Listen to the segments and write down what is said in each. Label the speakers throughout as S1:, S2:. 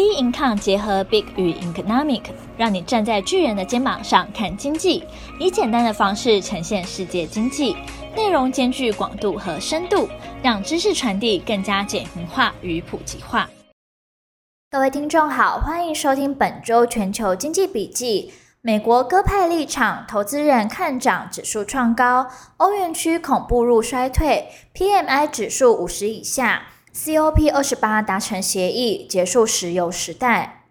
S1: B income 结合 Big 与 Economic，让你站在巨人的肩膀上看经济，以简单的方式呈现世界经济，内容兼具广度和深度，让知识传递更加简明化与普及化。各位听众好，欢迎收听本周全球经济笔记。美国鸽派立场，投资人看涨指数创高，欧元区恐步入衰退，PMI 指数五十以下。COP 二十八达成协议，结束石油时代。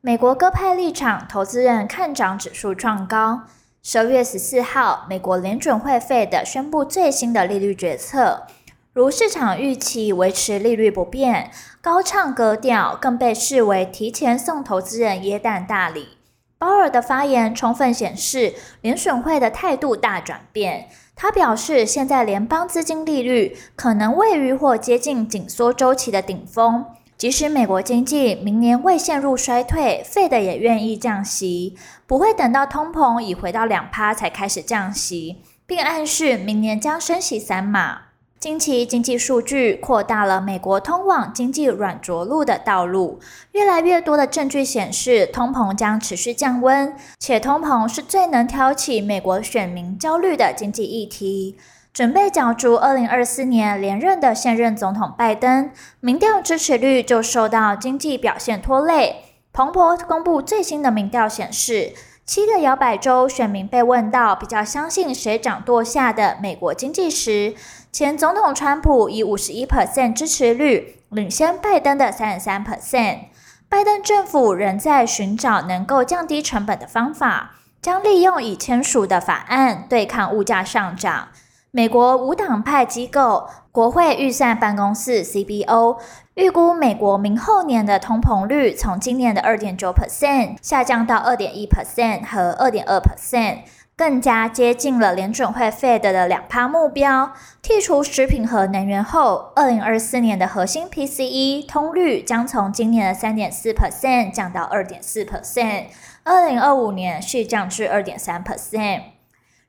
S1: 美国鸽派立场，投资人看涨指数创高。十二月十四号，美国联准会费的宣布最新的利率决策，如市场预期维持利率不变，高唱歌调，更被视为提前送投资人耶诞大礼。鲍尔的发言充分显示联准会的态度大转变。他表示，现在联邦资金利率可能位于或接近紧缩周期的顶峰。即使美国经济明年未陷入衰退，Fed 也愿意降息，不会等到通膨已回到两趴才开始降息，并暗示明年将升息三码。近期经济数据扩大了美国通往经济软着陆的道路，越来越多的证据显示通膨将持续降温，且通膨是最能挑起美国选民焦虑的经济议题。准备角逐二零二四年连任的现任总统拜登，民调支持率就受到经济表现拖累。彭博公布最新的民调显示，七个摇摆州选民被问到比较相信谁掌舵下的美国经济时，前总统川普以五十一 percent 支持率领先拜登的三十三 percent。拜登政府仍在寻找能够降低成本的方法，将利用已签署的法案对抗物价上涨。美国无党派机构国会预算办公室 （CBO） 预估，美国明后年的通膨率从今年的二点九 percent 下降到二点一 percent 和二点二 percent。更加接近了联准会 Fed 的两趴目标。剔除食品和能源后，二零二四年的核心 PCE 通率将从今年的三点四 percent 降到二点四 percent，二零二五年续降至二点三 percent。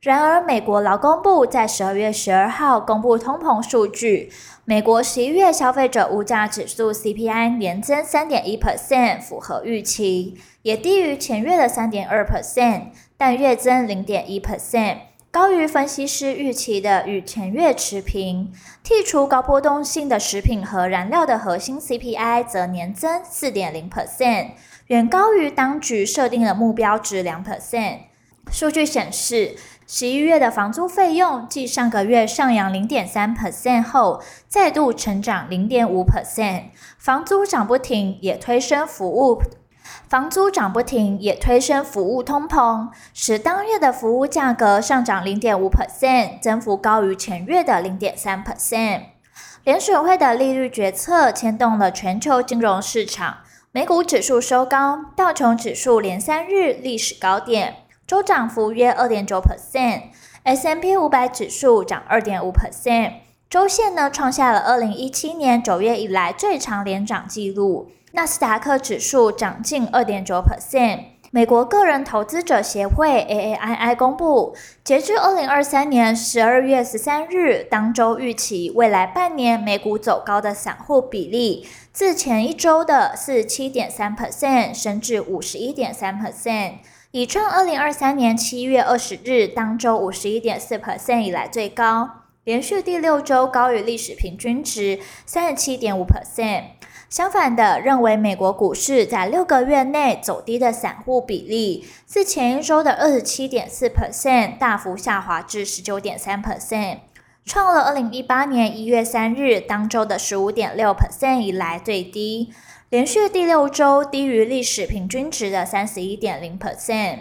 S1: 然而，美国劳工部在十二月十二号公布通膨数据，美国十一月消费者物价指数 CPI 年增三点一 percent，符合预期，也低于前月的三点二 percent。但月增零点一 percent，高于分析师预期的与前月持平。剔除高波动性的食品和燃料的核心 CPI 则年增四点零 percent，远高于当局设定的目标值两 percent。数据显示，十一月的房租费用继上个月上扬零点三 percent 后，再度成长零点五 percent。房租涨不停，也推升服务。房租涨不停，也推升服务通膨，使当月的服务价格上涨零点五 percent，增幅高于前月的零点三 percent。联准会的利率决策牵动了全球金融市场，美股指数收高，道琼指数连三日历史高点，周涨幅约二点九 percent，S&P 五百指数涨二点五 percent，周线呢创下了二零一七年九月以来最长连涨纪录。纳斯达克指数涨近二点九 percent。美国个人投资者协会 AAII 公布，截至二零二三年十二月十三日当周预期未来半年美股走高的散户比例，自前一周的四十七点三 percent 升至五十一点三 percent，已创二零二三年七月二十日当周五十一点四 percent 以来最高，连续第六周高于历史平均值三十七点五 percent。相反的，认为美国股市在六个月内走低的散户比例，自前一周的二十七点四 percent 大幅下滑至十九点三 percent，创了二零一八年一月三日当周的十五点六 percent 以来最低，连续第六周低于历史平均值的三十一点零 percent。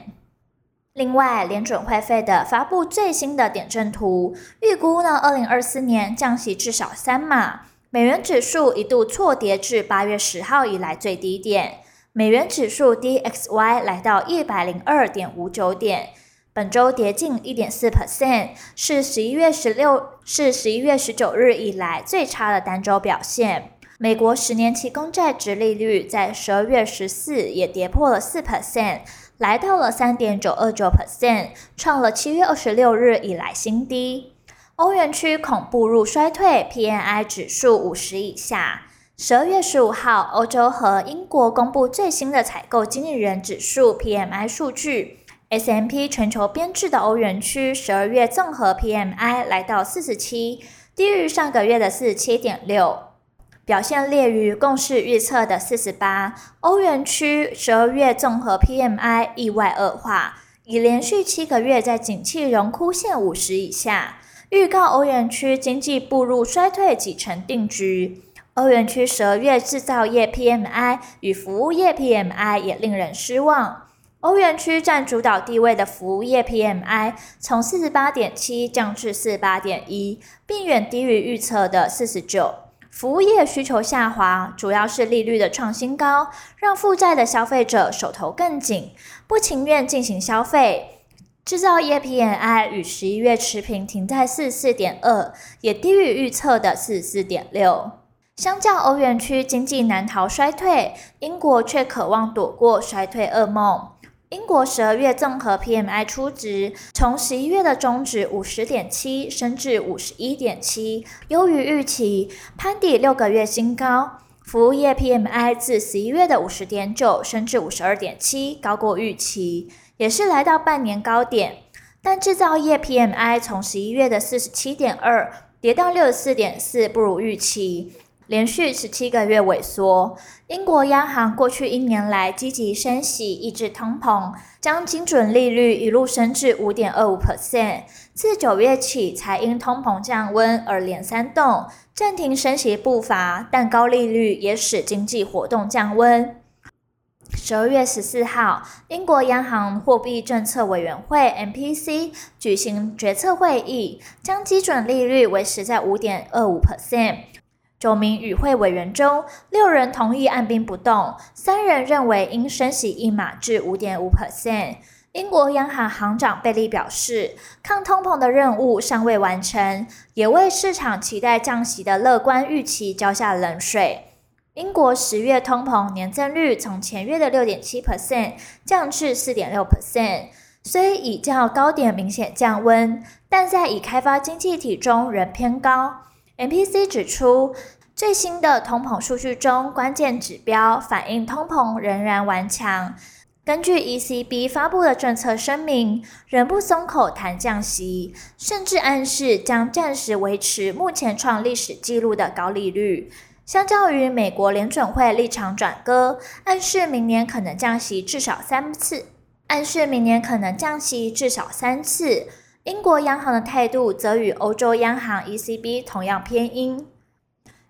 S1: 另外，联准会费的发布最新的点阵图，预估呢，二零二四年降息至少三码。美元指数一度挫跌至八月十号以来最低点，美元指数 DXY 来到一百零二点五九点，本周跌近一点四 percent，是十一月十六是十一月十九日以来最差的单周表现。美国十年期公债殖利率在十二月十四也跌破了四 percent，来到了三点九二九 percent，创了七月二十六日以来新低。欧元区恐步入衰退，PMI 指数五十以下。十二月十五号，欧洲和英国公布最新的采购经理人指数 （PMI） 数据。，S M P 全球编制的欧元区十二月综合 PMI 来到四十七，低于上个月的四十七点六，表现劣于共识预测的四十八。欧元区十二月综合 PMI 意外恶化，已连续七个月在景气荣枯线五十以下，预告欧元区经济步入衰退几成定局。欧元区十二月制造业 PMI 与服务业 PMI 也令人失望。欧元区占主导地位的服务业 PMI 从四十八点七降至四十八点一，并远低于预测的四十九。服务业需求下滑，主要是利率的创新高，让负债的消费者手头更紧，不情愿进行消费。制造业 PMI 与十一月持平，停在四四点二，也低于预测的四四点六。相较欧元区经济难逃衰退，英国却渴望躲过衰退噩梦。英国十二月综合 PMI 初值从十一月的中值五十点七升至五十一点七，优于预期，攀底六个月新高。服务业 PMI 自十一月的五十点九升至五十二点七，高过预期，也是来到半年高点。但制造业 PMI 从十一月的四十七点二跌到六十四点四，不如预期。连续十七个月萎缩，英国央行过去一年来积极升息抑制通膨，将基准利率一路升至五点二五 percent，自九月起才因通膨降温而连三动，暂停升息步伐，但高利率也使经济活动降温。十二月十四号，英国央行货币政策委员会 （MPC） 举行决策会议，将基准利率维持在五点二五 percent。九名与会委员中，六人同意按兵不动，三人认为应升息一码至五点五 percent。英国央行行长贝利表示，抗通膨的任务尚未完成，也为市场期待降息的乐观预期浇下冷水。英国十月通膨年增率从前月的六点七 percent 降至四点六 percent，虽已较高点明显降温，但在已开发经济体中仍偏高。MPC 指出，最新的通膨数据中，关键指标反映通膨仍然顽强。根据 ECB 发布的政策声明，仍不松口谈降息，甚至暗示将暂时维持目前创历史纪录的高利率。相较于美国联准会立场转鸽，暗示明年可能降息至少三次，暗示明年可能降息至少三次。英国央行的态度则与欧洲央行 ECB 同样偏鹰。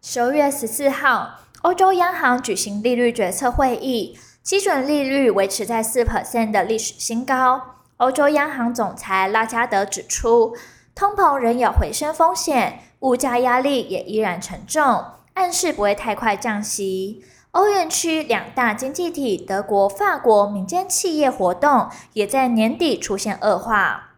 S1: 十二月十四号，欧洲央行举行利率决策会议，基准利率维持在四 percent 的历史新高。欧洲央行总裁拉加德指出，通膨仍有回升风险，物价压力也依然沉重，暗示不会太快降息。欧元区两大经济体德国、法国民间企业活动也在年底出现恶化。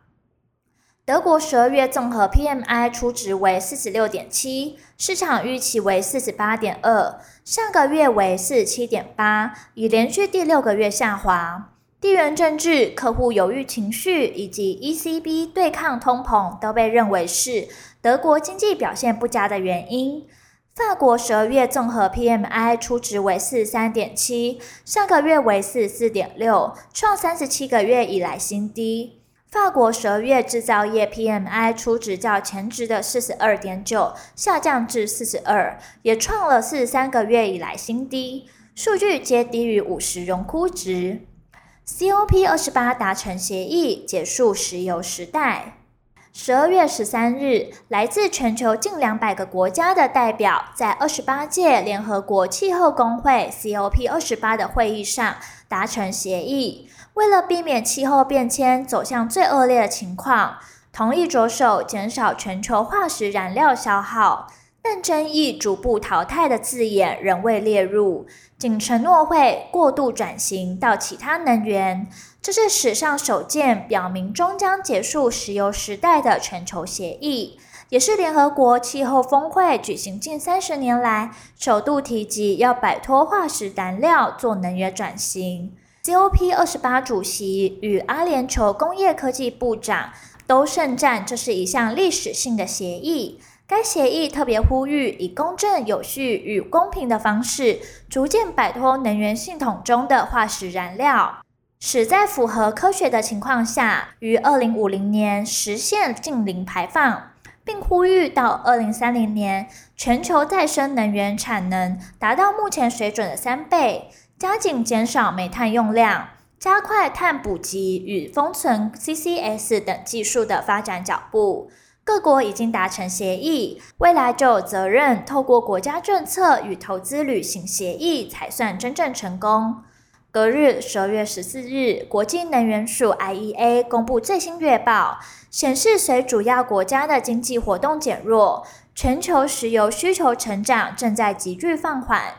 S1: 德国十二月综合 PMI 初值为四十六点七，市场预期为四十八点二，上个月为四十七点八，已连续第六个月下滑。地缘政治、客户犹豫情绪以及 ECB 对抗通膨都被认为是德国经济表现不佳的原因。法国十二月综合 PMI 初值为四十三点七，上个月为四十四点六，创三十七个月以来新低。法国十二月制造业 PMI 初值较前值的四十二点九下降至四十二，也创了四十三个月以来新低，数据皆低于五十荣枯值。COP 二十八达成协议，结束石油时代。十二月十三日，来自全球近两百个国家的代表在二十八届联合国气候峰会 COP 二十八的会议上达成协议。为了避免气候变迁走向最恶劣的情况，同意着手减少全球化石燃料消耗，但争议逐步淘汰的字眼仍未列入，仅承诺会过度转型到其他能源。这是史上首见表明终将结束石油时代的全球协议，也是联合国气候峰会举行近三十年来首度提及要摆脱化石燃料做能源转型。COP 二十八主席与阿联酋工业科技部长都盛赞这是一项历史性的协议，该协议特别呼吁以公正、有序与公平的方式，逐渐摆脱能源系统中的化石燃料，使在符合科学的情况下，于二零五零年实现净零排放，并呼吁到二零三零年全球再生能源产能达到目前水准的三倍，加紧减少煤炭用量，加快碳捕集与封存 CCS 等技术的发展脚步。各国已经达成协议，未来就有责任透过国家政策与投资履行协议，才算真正成功。隔日，十二月十四日，国际能源署 IEA 公布最新月报，显示随主要国家的经济活动减弱，全球石油需求成长正在急剧放缓。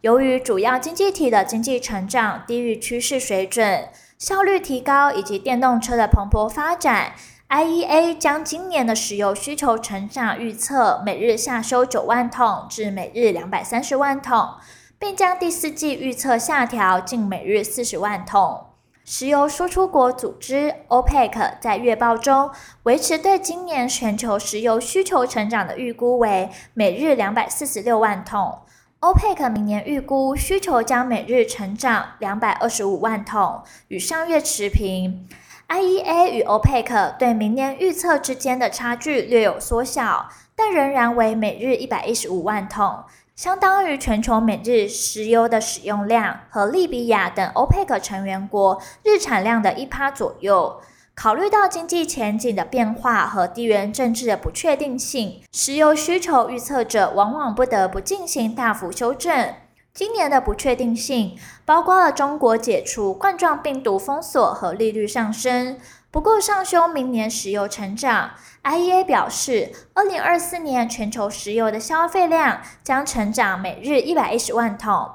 S1: 由于主要经济体的经济成长低于趋势水准，效率提高以及电动车的蓬勃发展。IEA 将今年的石油需求成长预测每日下修九万桶至每日两百三十万桶，并将第四季预测下调近每日四十万桶。石油输出国组织 OPEC 在月报中维持对今年全球石油需求成长的预估为每日两百四十六万桶。OPEC 明年预估需求将每日成长两百二十五万桶，与上月持平。IEA 与 OPEC 对明年预测之间的差距略有缩小，但仍然为每日一百一十五万桶，相当于全球每日石油的使用量和利比亚等 OPEC 成员国日产量的一趴左右。考虑到经济前景的变化和地缘政治的不确定性，石油需求预测者往往不得不进行大幅修正。今年的不确定性包括了中国解除冠状病毒封锁和利率上升，不过上修明年石油成长。IEA 表示，二零二四年全球石油的消费量将成长每日一百一十万桶，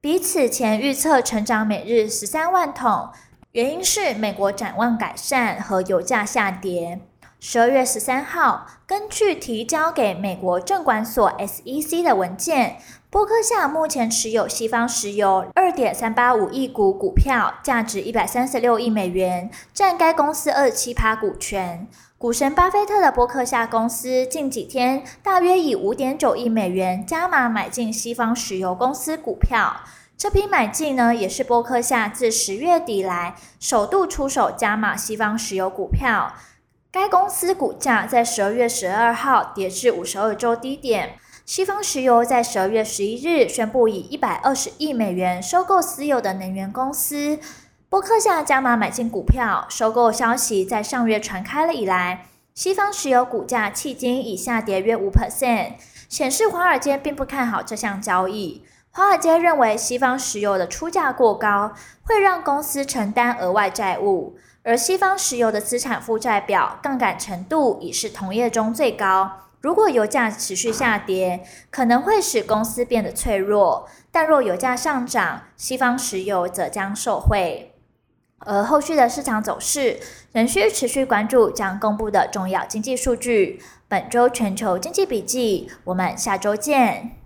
S1: 比此前预测成长每日十三万桶。原因是美国展望改善和油价下跌。十二月十三号，根据提交给美国证管所 SEC 的文件，波克夏目前持有西方石油二点三八五亿股股票，价值一百三十六亿美元，占该公司二七趴股权。股神巴菲特的波克夏公司近几天大约以五点九亿美元加码买进西方石油公司股票。这批买进呢，也是波克夏自十月底来首度出手加码西方石油股票。该公司股价在十二月十二号跌至五十二周低点。西方石油在十二月十一日宣布以一百二十亿美元收购私有的能源公司。波克夏加码买进股票，收购消息在上月传开了以来，西方石油股价迄今已下跌约五 percent，显示华尔街并不看好这项交易。华尔街认为西方石油的出价过高，会让公司承担额外债务。而西方石油的资产负债表杠杆程度已是同业中最高。如果油价持续下跌，可能会使公司变得脆弱；但若油价上涨，西方石油则将受惠。而后续的市场走势仍需持续关注将公布的重要经济数据。本周全球经济笔记，我们下周见。